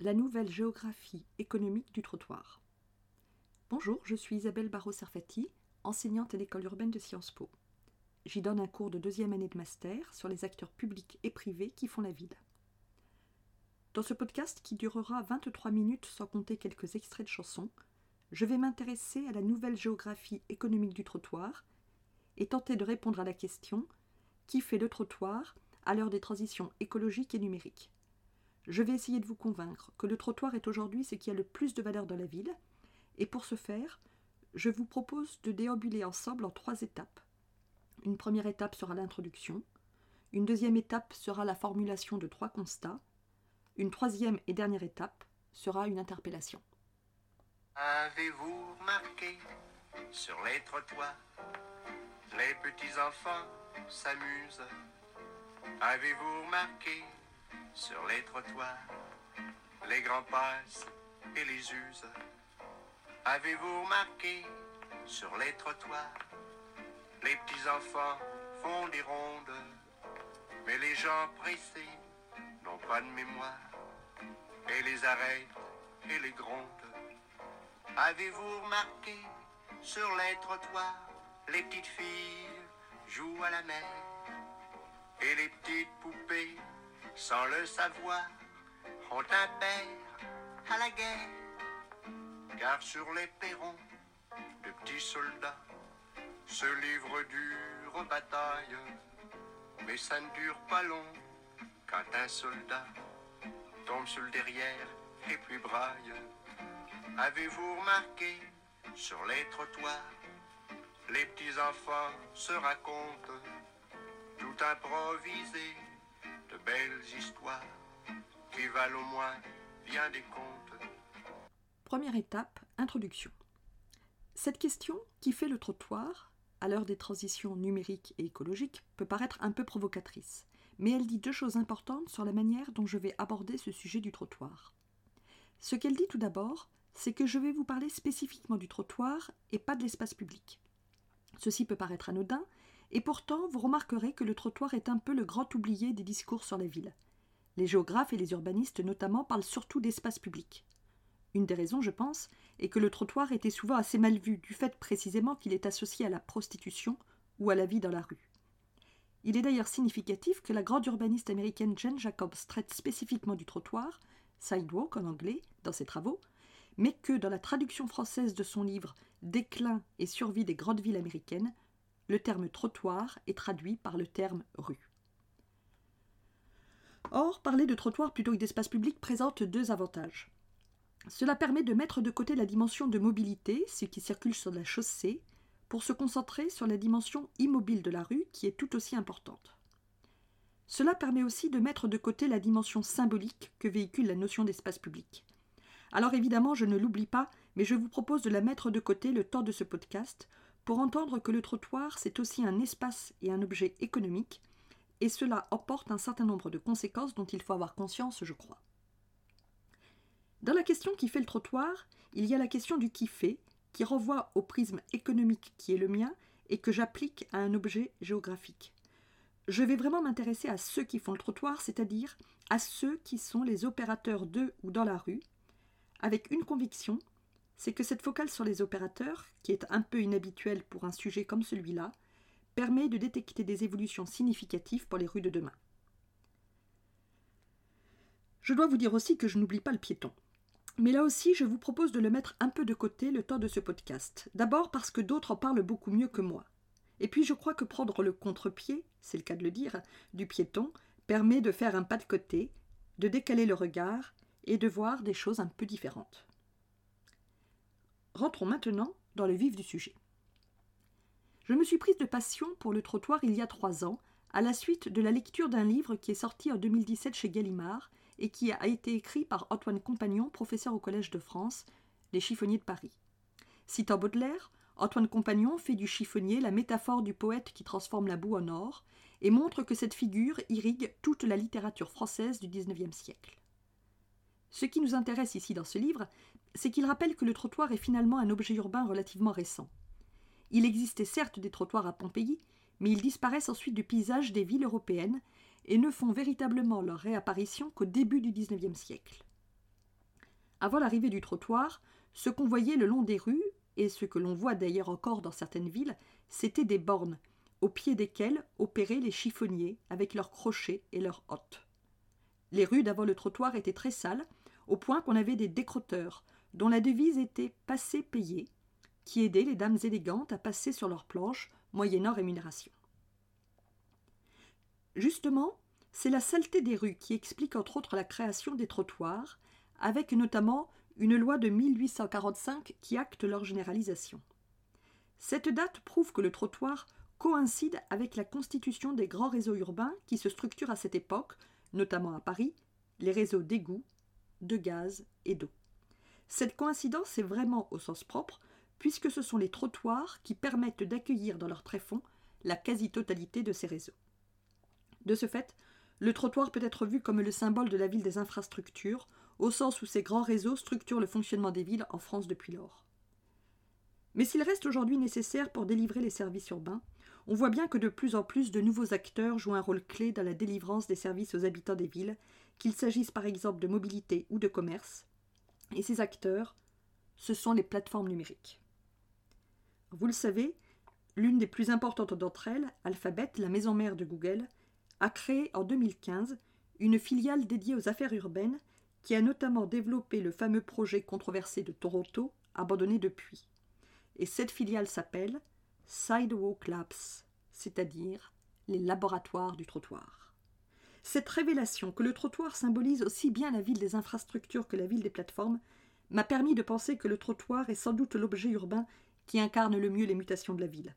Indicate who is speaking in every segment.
Speaker 1: La nouvelle géographie économique du trottoir. Bonjour, je suis Isabelle Barrault-Serfati, enseignante à l'école urbaine de Sciences Po. J'y donne un cours de deuxième année de master sur les acteurs publics et privés qui font la ville. Dans ce podcast qui durera 23 minutes sans compter quelques extraits de chansons, je vais m'intéresser à la nouvelle géographie économique du trottoir et tenter de répondre à la question qui fait le trottoir à l'heure des transitions écologiques et numériques? Je vais essayer de vous convaincre que le trottoir est aujourd'hui ce qui a le plus de valeur dans la ville, et pour ce faire, je vous propose de déambuler ensemble en trois étapes. Une première étape sera l'introduction, une deuxième étape sera la formulation de trois constats, une troisième et dernière étape sera une interpellation.
Speaker 2: Les petits enfants s'amusent? Avez-vous remarqué sur les trottoirs, les grands passent et les usent. Avez-vous remarqué sur les trottoirs, les petits enfants font des rondes, mais les gens pressés n'ont pas de mémoire et les arrêtent et les grondent. Avez-vous remarqué sur les trottoirs, les petites filles jouent à la mer et les petites poupées sans le savoir, ont un père à la guerre. Car sur les perrons, de petits soldats se livrent dure bataille. Mais ça ne dure pas long quand un soldat tombe sur le derrière et puis braille. Avez-vous remarqué sur les trottoirs, les petits enfants se racontent tout improvisé belles histoires qui valent au moins bien des contes.
Speaker 1: Première étape, introduction. Cette question, qui fait le trottoir, à l'heure des transitions numériques et écologiques, peut paraître un peu provocatrice, mais elle dit deux choses importantes sur la manière dont je vais aborder ce sujet du trottoir. Ce qu'elle dit tout d'abord, c'est que je vais vous parler spécifiquement du trottoir et pas de l'espace public. Ceci peut paraître anodin, et pourtant, vous remarquerez que le trottoir est un peu le grand oublié des discours sur la ville. Les géographes et les urbanistes notamment parlent surtout d'espace public. Une des raisons, je pense, est que le trottoir était souvent assez mal vu, du fait précisément qu'il est associé à la prostitution ou à la vie dans la rue. Il est d'ailleurs significatif que la grande urbaniste américaine Jane Jacobs traite spécifiquement du trottoir, sidewalk en anglais, dans ses travaux, mais que dans la traduction française de son livre Déclin et survie des grandes villes américaines, le terme trottoir est traduit par le terme rue. Or, parler de trottoir plutôt que d'espace public présente deux avantages. Cela permet de mettre de côté la dimension de mobilité, ce qui circule sur la chaussée, pour se concentrer sur la dimension immobile de la rue, qui est tout aussi importante. Cela permet aussi de mettre de côté la dimension symbolique que véhicule la notion d'espace public. Alors évidemment, je ne l'oublie pas, mais je vous propose de la mettre de côté le temps de ce podcast pour entendre que le trottoir, c'est aussi un espace et un objet économique, et cela emporte un certain nombre de conséquences dont il faut avoir conscience, je crois. Dans la question qui fait le trottoir, il y a la question du qui fait, qui renvoie au prisme économique qui est le mien et que j'applique à un objet géographique. Je vais vraiment m'intéresser à ceux qui font le trottoir, c'est-à-dire à ceux qui sont les opérateurs de ou dans la rue, avec une conviction, c'est que cette focale sur les opérateurs, qui est un peu inhabituelle pour un sujet comme celui-là, permet de détecter des évolutions significatives pour les rues de demain. Je dois vous dire aussi que je n'oublie pas le piéton. Mais là aussi, je vous propose de le mettre un peu de côté le temps de ce podcast. D'abord parce que d'autres en parlent beaucoup mieux que moi. Et puis je crois que prendre le contre-pied, c'est le cas de le dire, du piéton, permet de faire un pas de côté, de décaler le regard et de voir des choses un peu différentes. Rentrons maintenant dans le vif du sujet. Je me suis prise de passion pour le trottoir il y a trois ans, à la suite de la lecture d'un livre qui est sorti en 2017 chez Gallimard et qui a été écrit par Antoine Compagnon, professeur au Collège de France, Les chiffonniers de Paris. Citant Baudelaire, Antoine Compagnon fait du chiffonnier la métaphore du poète qui transforme la boue en or et montre que cette figure irrigue toute la littérature française du XIXe siècle. Ce qui nous intéresse ici dans ce livre, c'est qu'il rappelle que le trottoir est finalement un objet urbain relativement récent. Il existait certes des trottoirs à Pompéi, mais ils disparaissent ensuite du paysage des villes européennes et ne font véritablement leur réapparition qu'au début du XIXe siècle. Avant l'arrivée du trottoir, ce qu'on voyait le long des rues, et ce que l'on voit d'ailleurs encore dans certaines villes, c'était des bornes, au pied desquelles opéraient les chiffonniers avec leurs crochets et leurs hottes. Les rues d'avant le trottoir étaient très sales, au point qu'on avait des décrotteurs, dont la devise était passer payer, qui aidaient les dames élégantes à passer sur leurs planches, moyennant rémunération. Justement, c'est la saleté des rues qui explique entre autres la création des trottoirs, avec notamment une loi de 1845 qui acte leur généralisation. Cette date prouve que le trottoir coïncide avec la constitution des grands réseaux urbains qui se structurent à cette époque, notamment à Paris, les réseaux d'égouts, de gaz et d'eau. Cette coïncidence est vraiment au sens propre, puisque ce sont les trottoirs qui permettent d'accueillir dans leur tréfonds la quasi-totalité de ces réseaux. De ce fait, le trottoir peut être vu comme le symbole de la ville des infrastructures, au sens où ces grands réseaux structurent le fonctionnement des villes en France depuis lors. Mais s'il reste aujourd'hui nécessaire pour délivrer les services urbains, on voit bien que de plus en plus de nouveaux acteurs jouent un rôle clé dans la délivrance des services aux habitants des villes, qu'il s'agisse par exemple de mobilité ou de commerce. Et ces acteurs, ce sont les plateformes numériques. Vous le savez, l'une des plus importantes d'entre elles, Alphabet, la maison mère de Google, a créé en 2015 une filiale dédiée aux affaires urbaines qui a notamment développé le fameux projet controversé de Toronto, abandonné depuis. Et cette filiale s'appelle Sidewalk Labs, c'est-à-dire les laboratoires du trottoir. Cette révélation que le trottoir symbolise aussi bien la ville des infrastructures que la ville des plateformes m'a permis de penser que le trottoir est sans doute l'objet urbain qui incarne le mieux les mutations de la ville.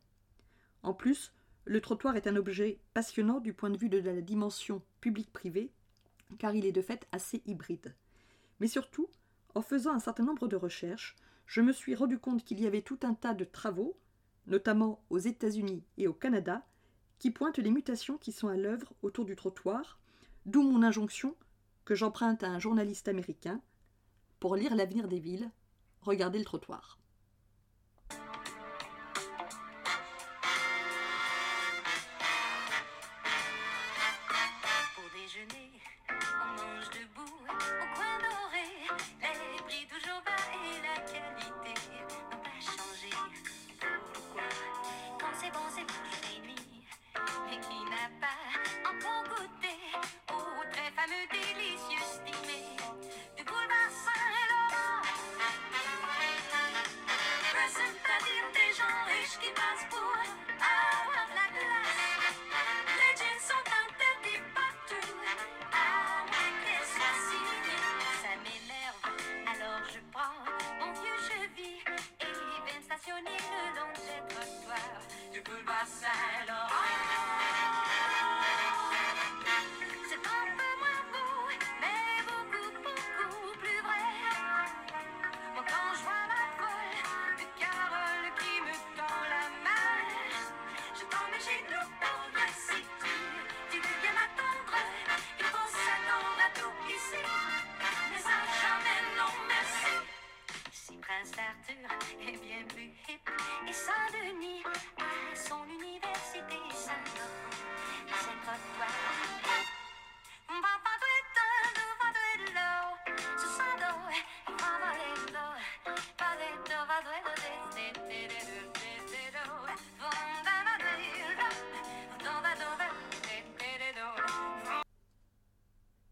Speaker 1: En plus, le trottoir est un objet passionnant du point de vue de la dimension publique-privée, car il est de fait assez hybride. Mais surtout, en faisant un certain nombre de recherches, je me suis rendu compte qu'il y avait tout un tas de travaux, notamment aux États-Unis et au Canada, qui pointent les mutations qui sont à l'œuvre autour du trottoir, d'où mon injonction, que j'emprunte à un journaliste américain, pour lire l'avenir des villes, regardez le trottoir.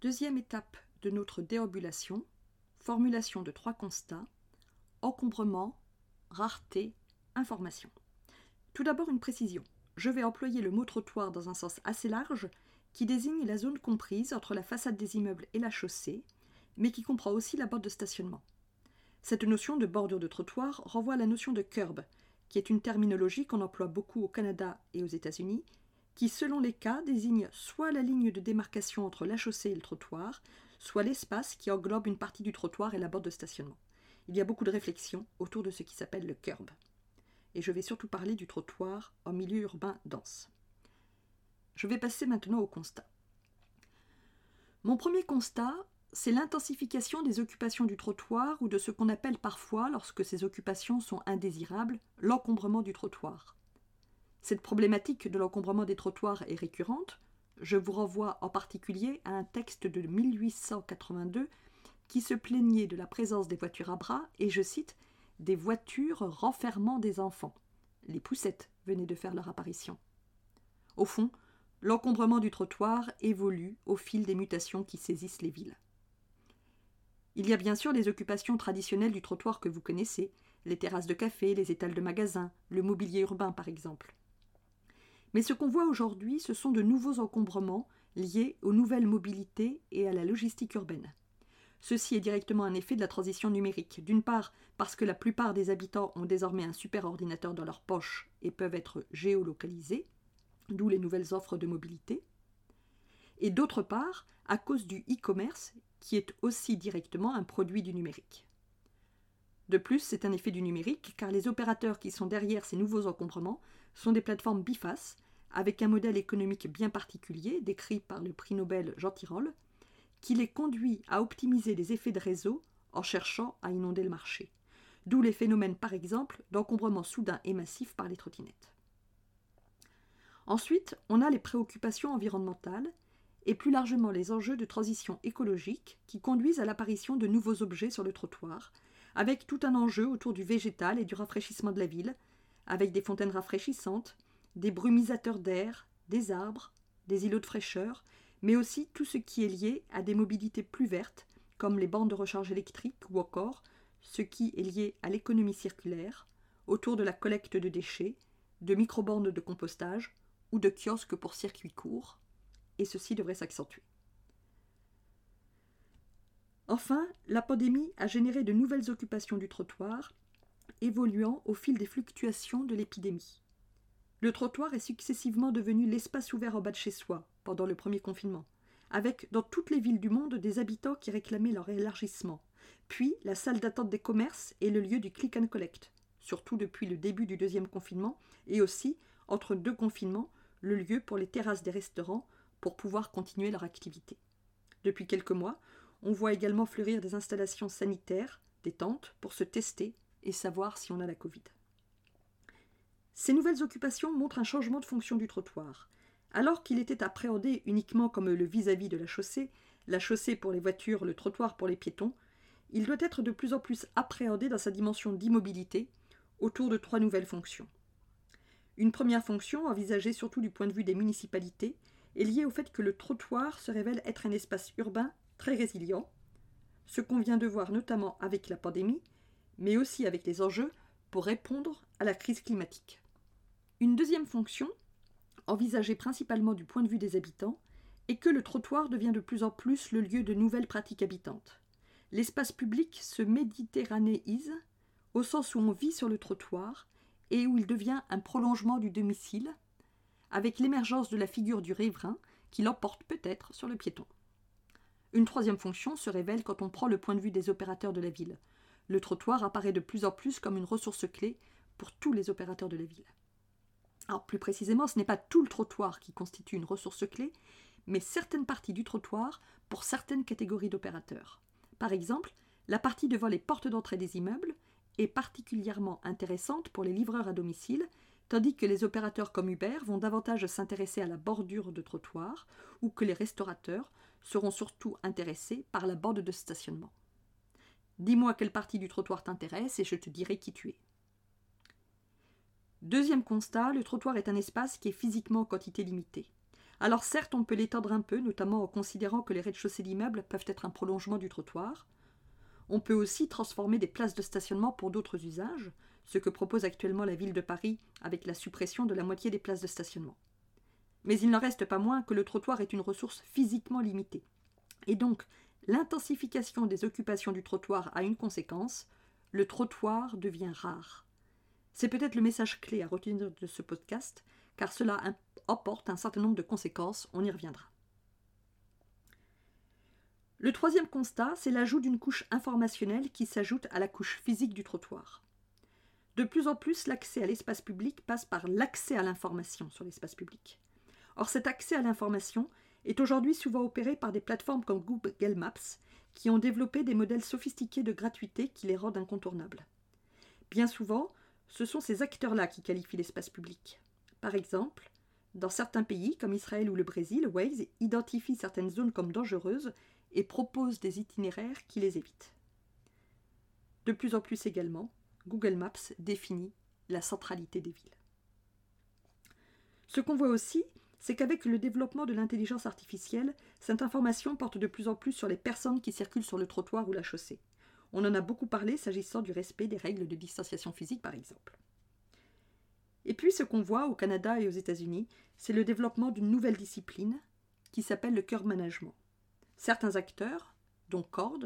Speaker 1: Deuxième étape de notre déambulation, formulation de trois constats, encombrement, rareté, information. Tout d'abord une précision. Je vais employer le mot trottoir dans un sens assez large qui désigne la zone comprise entre la façade des immeubles et la chaussée, mais qui comprend aussi la bande de stationnement. Cette notion de bordure de trottoir renvoie à la notion de curb, qui est une terminologie qu'on emploie beaucoup au Canada et aux États-Unis qui, selon les cas, désigne soit la ligne de démarcation entre la chaussée et le trottoir, soit l'espace qui englobe une partie du trottoir et la bande de stationnement. Il y a beaucoup de réflexions autour de ce qui s'appelle le curb. Et je vais surtout parler du trottoir en milieu urbain dense. Je vais passer maintenant au constat. Mon premier constat, c'est l'intensification des occupations du trottoir ou de ce qu'on appelle parfois, lorsque ces occupations sont indésirables, l'encombrement du trottoir. Cette problématique de l'encombrement des trottoirs est récurrente. Je vous renvoie en particulier à un texte de 1882 qui se plaignait de la présence des voitures à bras et, je cite, des voitures renfermant des enfants. Les poussettes venaient de faire leur apparition. Au fond, l'encombrement du trottoir évolue au fil des mutations qui saisissent les villes. Il y a bien sûr les occupations traditionnelles du trottoir que vous connaissez, les terrasses de café, les étals de magasins, le mobilier urbain par exemple. Mais ce qu'on voit aujourd'hui, ce sont de nouveaux encombrements liés aux nouvelles mobilités et à la logistique urbaine. Ceci est directement un effet de la transition numérique. D'une part, parce que la plupart des habitants ont désormais un super ordinateur dans leur poche et peuvent être géolocalisés, d'où les nouvelles offres de mobilité. Et d'autre part, à cause du e-commerce, qui est aussi directement un produit du numérique. De plus, c'est un effet du numérique, car les opérateurs qui sont derrière ces nouveaux encombrements sont des plateformes bifaces, avec un modèle économique bien particulier, décrit par le prix Nobel Jean Tirole, qui les conduit à optimiser les effets de réseau en cherchant à inonder le marché. D'où les phénomènes, par exemple, d'encombrement soudain et massif par les trottinettes. Ensuite, on a les préoccupations environnementales et plus largement les enjeux de transition écologique qui conduisent à l'apparition de nouveaux objets sur le trottoir, avec tout un enjeu autour du végétal et du rafraîchissement de la ville, avec des fontaines rafraîchissantes, des brumisateurs d'air, des arbres, des îlots de fraîcheur, mais aussi tout ce qui est lié à des mobilités plus vertes, comme les bandes de recharge électrique ou encore ce qui est lié à l'économie circulaire, autour de la collecte de déchets, de microbandes de compostage ou de kiosques pour circuits courts, et ceci devrait s'accentuer. Enfin, la pandémie a généré de nouvelles occupations du trottoir, évoluant au fil des fluctuations de l'épidémie. Le trottoir est successivement devenu l'espace ouvert en bas de chez soi, pendant le premier confinement, avec dans toutes les villes du monde des habitants qui réclamaient leur élargissement, puis la salle d'attente des commerces et le lieu du click and collect, surtout depuis le début du deuxième confinement, et aussi, entre deux confinements, le lieu pour les terrasses des restaurants pour pouvoir continuer leur activité. Depuis quelques mois, on voit également fleurir des installations sanitaires, des tentes, pour se tester et savoir si on a la Covid. Ces nouvelles occupations montrent un changement de fonction du trottoir. Alors qu'il était appréhendé uniquement comme le vis-à-vis -vis de la chaussée, la chaussée pour les voitures, le trottoir pour les piétons, il doit être de plus en plus appréhendé dans sa dimension d'immobilité autour de trois nouvelles fonctions. Une première fonction, envisagée surtout du point de vue des municipalités, est liée au fait que le trottoir se révèle être un espace urbain très résilient, ce qu'on vient de voir notamment avec la pandémie, mais aussi avec les enjeux pour répondre à la crise climatique. Une deuxième fonction, envisagée principalement du point de vue des habitants, est que le trottoir devient de plus en plus le lieu de nouvelles pratiques habitantes. L'espace public se méditerranéise, au sens où on vit sur le trottoir et où il devient un prolongement du domicile, avec l'émergence de la figure du riverain qui l'emporte peut-être sur le piéton. Une troisième fonction se révèle quand on prend le point de vue des opérateurs de la ville. Le trottoir apparaît de plus en plus comme une ressource clé pour tous les opérateurs de la ville. Alors plus précisément, ce n'est pas tout le trottoir qui constitue une ressource clé, mais certaines parties du trottoir pour certaines catégories d'opérateurs. Par exemple, la partie devant les portes d'entrée des immeubles est particulièrement intéressante pour les livreurs à domicile tandis que les opérateurs comme Uber vont davantage s'intéresser à la bordure de trottoir ou que les restaurateurs seront surtout intéressés par la bande de stationnement. Dis-moi quelle partie du trottoir t'intéresse et je te dirai qui tu es. Deuxième constat, le trottoir est un espace qui est physiquement en quantité limitée. Alors certes, on peut l'étendre un peu, notamment en considérant que les rez-de-chaussée d'immeubles peuvent être un prolongement du trottoir. On peut aussi transformer des places de stationnement pour d'autres usages, ce que propose actuellement la ville de Paris avec la suppression de la moitié des places de stationnement. Mais il n'en reste pas moins que le trottoir est une ressource physiquement limitée. Et donc, l'intensification des occupations du trottoir a une conséquence, le trottoir devient rare. C'est peut-être le message clé à retenir de ce podcast, car cela emporte un certain nombre de conséquences, on y reviendra. Le troisième constat, c'est l'ajout d'une couche informationnelle qui s'ajoute à la couche physique du trottoir. De plus en plus, l'accès à l'espace public passe par l'accès à l'information sur l'espace public. Or, cet accès à l'information est aujourd'hui souvent opéré par des plateformes comme Google Maps, qui ont développé des modèles sophistiqués de gratuité qui les rendent incontournables. Bien souvent, ce sont ces acteurs-là qui qualifient l'espace public. Par exemple, dans certains pays comme Israël ou le Brésil, Waze identifie certaines zones comme dangereuses et propose des itinéraires qui les évitent. De plus en plus également, Google Maps définit la centralité des villes. Ce qu'on voit aussi, c'est qu'avec le développement de l'intelligence artificielle, cette information porte de plus en plus sur les personnes qui circulent sur le trottoir ou la chaussée. On en a beaucoup parlé s'agissant du respect des règles de distanciation physique, par exemple. Et puis ce qu'on voit au Canada et aux États-Unis, c'est le développement d'une nouvelle discipline qui s'appelle le curb management. Certains acteurs, dont Cord,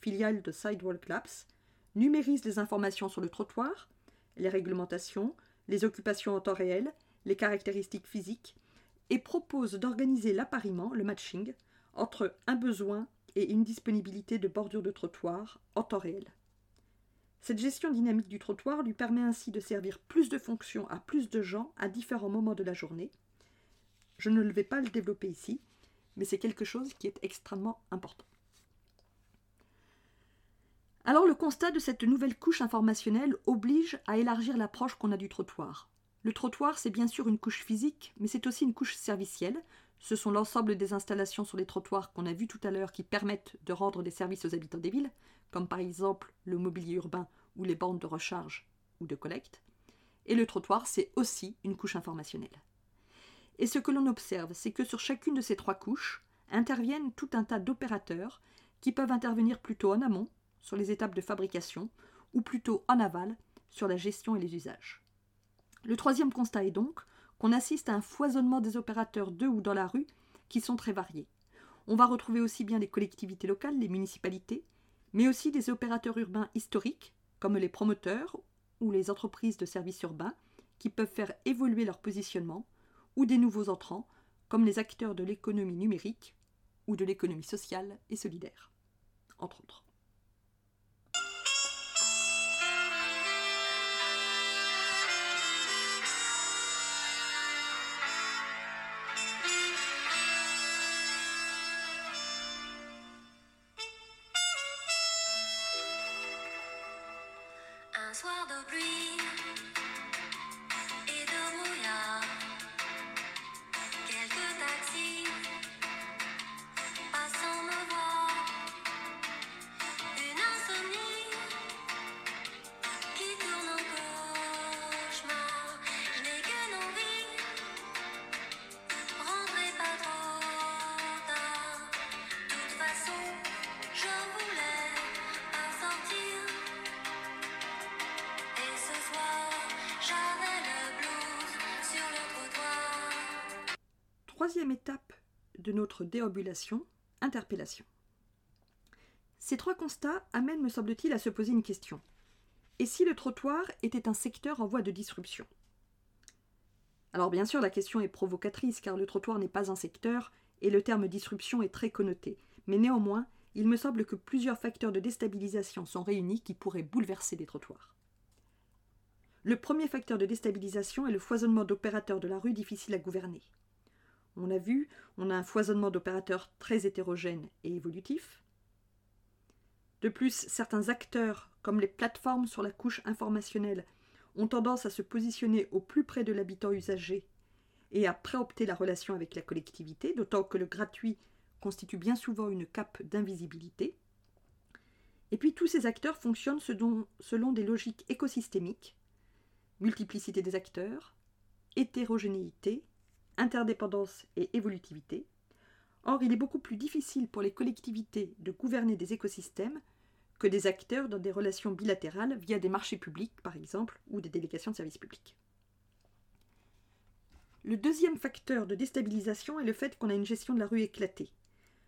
Speaker 1: filiale de Sidewalk Labs, numérisent les informations sur le trottoir, les réglementations, les occupations en temps réel, les caractéristiques physiques, et proposent d'organiser l'appariement, le matching, entre un besoin et une disponibilité de bordure de trottoir en temps réel. Cette gestion dynamique du trottoir lui permet ainsi de servir plus de fonctions à plus de gens à différents moments de la journée. Je ne vais pas le développer ici, mais c'est quelque chose qui est extrêmement important. Alors le constat de cette nouvelle couche informationnelle oblige à élargir l'approche qu'on a du trottoir. Le trottoir, c'est bien sûr une couche physique, mais c'est aussi une couche servicielle. Ce sont l'ensemble des installations sur les trottoirs qu'on a vues tout à l'heure qui permettent de rendre des services aux habitants des villes, comme par exemple le mobilier urbain ou les bornes de recharge ou de collecte. Et le trottoir, c'est aussi une couche informationnelle. Et ce que l'on observe, c'est que sur chacune de ces trois couches interviennent tout un tas d'opérateurs qui peuvent intervenir plutôt en amont, sur les étapes de fabrication, ou plutôt en aval, sur la gestion et les usages. Le troisième constat est donc qu'on assiste à un foisonnement des opérateurs de ou dans la rue qui sont très variés. On va retrouver aussi bien les collectivités locales, les municipalités, mais aussi des opérateurs urbains historiques, comme les promoteurs ou les entreprises de services urbains, qui peuvent faire évoluer leur positionnement, ou des nouveaux entrants, comme les acteurs de l'économie numérique ou de l'économie sociale et solidaire, entre autres. soir de pluie. Troisième étape de notre déambulation, interpellation. Ces trois constats amènent, me semble-t-il, à se poser une question. Et si le trottoir était un secteur en voie de disruption? Alors bien sûr, la question est provocatrice, car le trottoir n'est pas un secteur, et le terme disruption est très connoté. Mais néanmoins, il me semble que plusieurs facteurs de déstabilisation sont réunis qui pourraient bouleverser des trottoirs. Le premier facteur de déstabilisation est le foisonnement d'opérateurs de la rue difficile à gouverner. On a vu, on a un foisonnement d'opérateurs très hétérogènes et évolutifs. De plus, certains acteurs, comme les plateformes sur la couche informationnelle, ont tendance à se positionner au plus près de l'habitant usager et à préopter la relation avec la collectivité, d'autant que le gratuit constitue bien souvent une cape d'invisibilité. Et puis tous ces acteurs fonctionnent selon des logiques écosystémiques, multiplicité des acteurs, hétérogénéité, interdépendance et évolutivité. Or, il est beaucoup plus difficile pour les collectivités de gouverner des écosystèmes que des acteurs dans des relations bilatérales via des marchés publics, par exemple, ou des délégations de services publics. Le deuxième facteur de déstabilisation est le fait qu'on a une gestion de la rue éclatée,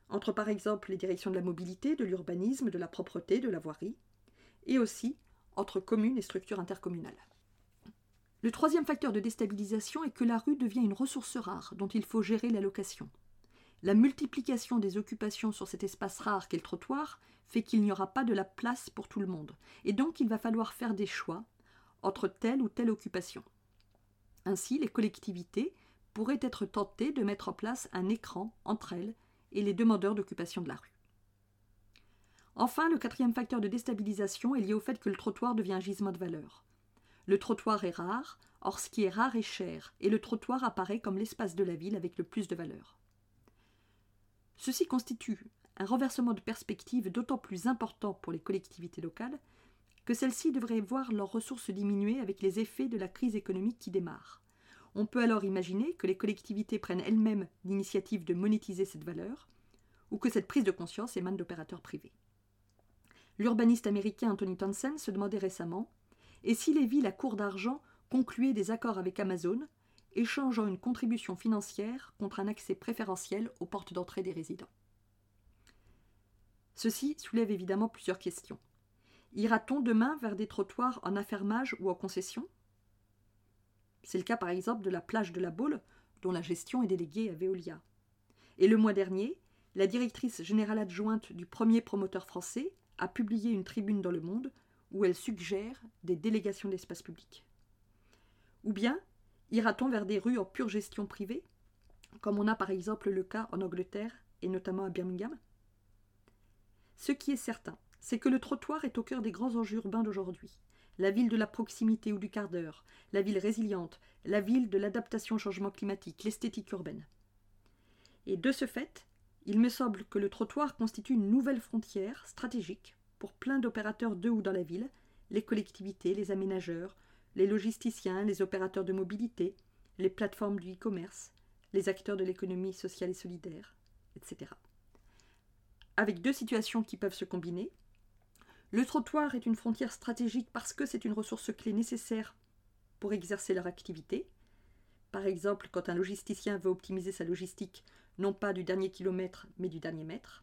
Speaker 1: entre par exemple les directions de la mobilité, de l'urbanisme, de la propreté, de la voirie, et aussi entre communes et structures intercommunales. Le troisième facteur de déstabilisation est que la rue devient une ressource rare dont il faut gérer la location. La multiplication des occupations sur cet espace rare qu'est le trottoir fait qu'il n'y aura pas de la place pour tout le monde, et donc il va falloir faire des choix entre telle ou telle occupation. Ainsi, les collectivités pourraient être tentées de mettre en place un écran entre elles et les demandeurs d'occupation de la rue. Enfin, le quatrième facteur de déstabilisation est lié au fait que le trottoir devient un gisement de valeur. Le trottoir est rare, or ce qui est rare est cher, et le trottoir apparaît comme l'espace de la ville avec le plus de valeur. Ceci constitue un renversement de perspective d'autant plus important pour les collectivités locales que celles-ci devraient voir leurs ressources diminuer avec les effets de la crise économique qui démarre. On peut alors imaginer que les collectivités prennent elles-mêmes l'initiative de monétiser cette valeur, ou que cette prise de conscience émane d'opérateurs privés. L'urbaniste américain Anthony Townsend se demandait récemment et si les villes à court d'argent concluaient des accords avec Amazon, échangeant une contribution financière contre un accès préférentiel aux portes d'entrée des résidents. Ceci soulève évidemment plusieurs questions. Ira-t-on demain vers des trottoirs en affermage ou en concession? C'est le cas par exemple de la plage de la Baule, dont la gestion est déléguée à Veolia. Et le mois dernier, la directrice générale adjointe du premier promoteur français a publié une tribune dans Le Monde où elle suggère des délégations d'espace public. Ou bien ira-t-on vers des rues en pure gestion privée, comme on a par exemple le cas en Angleterre et notamment à Birmingham? Ce qui est certain, c'est que le trottoir est au cœur des grands enjeux urbains d'aujourd'hui. La ville de la proximité ou du quart d'heure, la ville résiliente, la ville de l'adaptation au changement climatique, l'esthétique urbaine. Et de ce fait, il me semble que le trottoir constitue une nouvelle frontière stratégique pour plein d'opérateurs de ou dans la ville, les collectivités, les aménageurs, les logisticiens, les opérateurs de mobilité, les plateformes du e-commerce, les acteurs de l'économie sociale et solidaire, etc. Avec deux situations qui peuvent se combiner. Le trottoir est une frontière stratégique parce que c'est une ressource clé nécessaire pour exercer leur activité. Par exemple, quand un logisticien veut optimiser sa logistique, non pas du dernier kilomètre, mais du dernier mètre.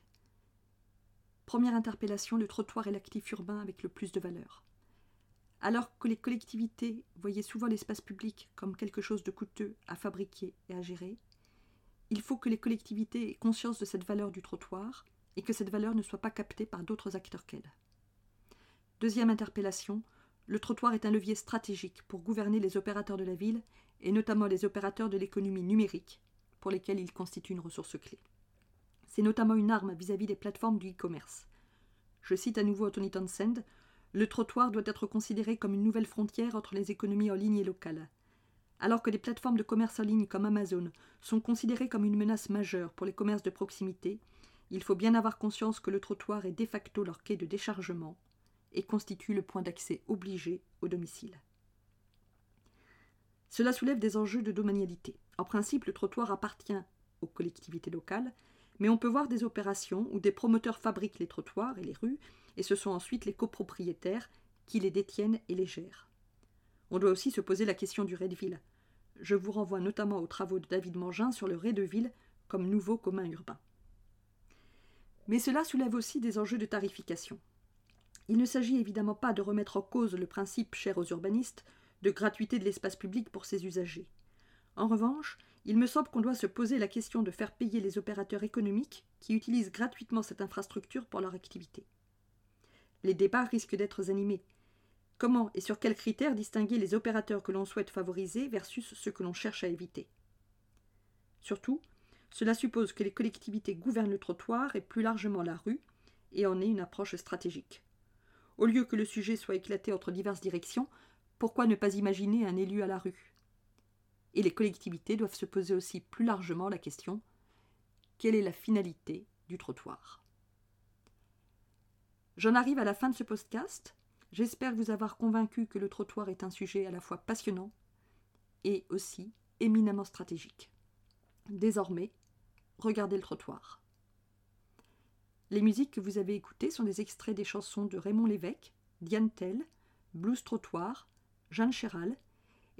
Speaker 1: Première interpellation, le trottoir est l'actif urbain avec le plus de valeur. Alors que les collectivités voyaient souvent l'espace public comme quelque chose de coûteux à fabriquer et à gérer, il faut que les collectivités aient conscience de cette valeur du trottoir et que cette valeur ne soit pas captée par d'autres acteurs qu'elles. Deuxième interpellation, le trottoir est un levier stratégique pour gouverner les opérateurs de la ville, et notamment les opérateurs de l'économie numérique, pour lesquels il constitue une ressource clé. C'est notamment une arme vis-à-vis des plateformes du e-commerce. Je cite à nouveau Tony Townsend Le trottoir doit être considéré comme une nouvelle frontière entre les économies en ligne et locales. Alors que des plateformes de commerce en ligne comme Amazon sont considérées comme une menace majeure pour les commerces de proximité, il faut bien avoir conscience que le trottoir est de facto leur quai de déchargement, et constitue le point d'accès obligé au domicile. Cela soulève des enjeux de domanialité. En principe, le trottoir appartient aux collectivités locales, mais on peut voir des opérations où des promoteurs fabriquent les trottoirs et les rues, et ce sont ensuite les copropriétaires qui les détiennent et les gèrent. On doit aussi se poser la question du ville. Je vous renvoie notamment aux travaux de David Mangin sur le de ville comme nouveau commun urbain. Mais cela soulève aussi des enjeux de tarification. Il ne s'agit évidemment pas de remettre en cause le principe cher aux urbanistes de gratuité de l'espace public pour ses usagers. En revanche, il me semble qu'on doit se poser la question de faire payer les opérateurs économiques qui utilisent gratuitement cette infrastructure pour leur activité. Les débats risquent d'être animés. Comment et sur quels critères distinguer les opérateurs que l'on souhaite favoriser versus ceux que l'on cherche à éviter? Surtout, cela suppose que les collectivités gouvernent le trottoir et plus largement la rue, et en aient une approche stratégique. Au lieu que le sujet soit éclaté entre diverses directions, pourquoi ne pas imaginer un élu à la rue? et les collectivités doivent se poser aussi plus largement la question quelle est la finalité du trottoir? J'en arrive à la fin de ce podcast. J'espère vous avoir convaincu que le trottoir est un sujet à la fois passionnant et aussi éminemment stratégique. Désormais, regardez le trottoir.
Speaker 3: Les musiques que vous avez écoutées sont des extraits des chansons de Raymond Lévesque, Diane Tell, Blues Trottoir, Jeanne Chéral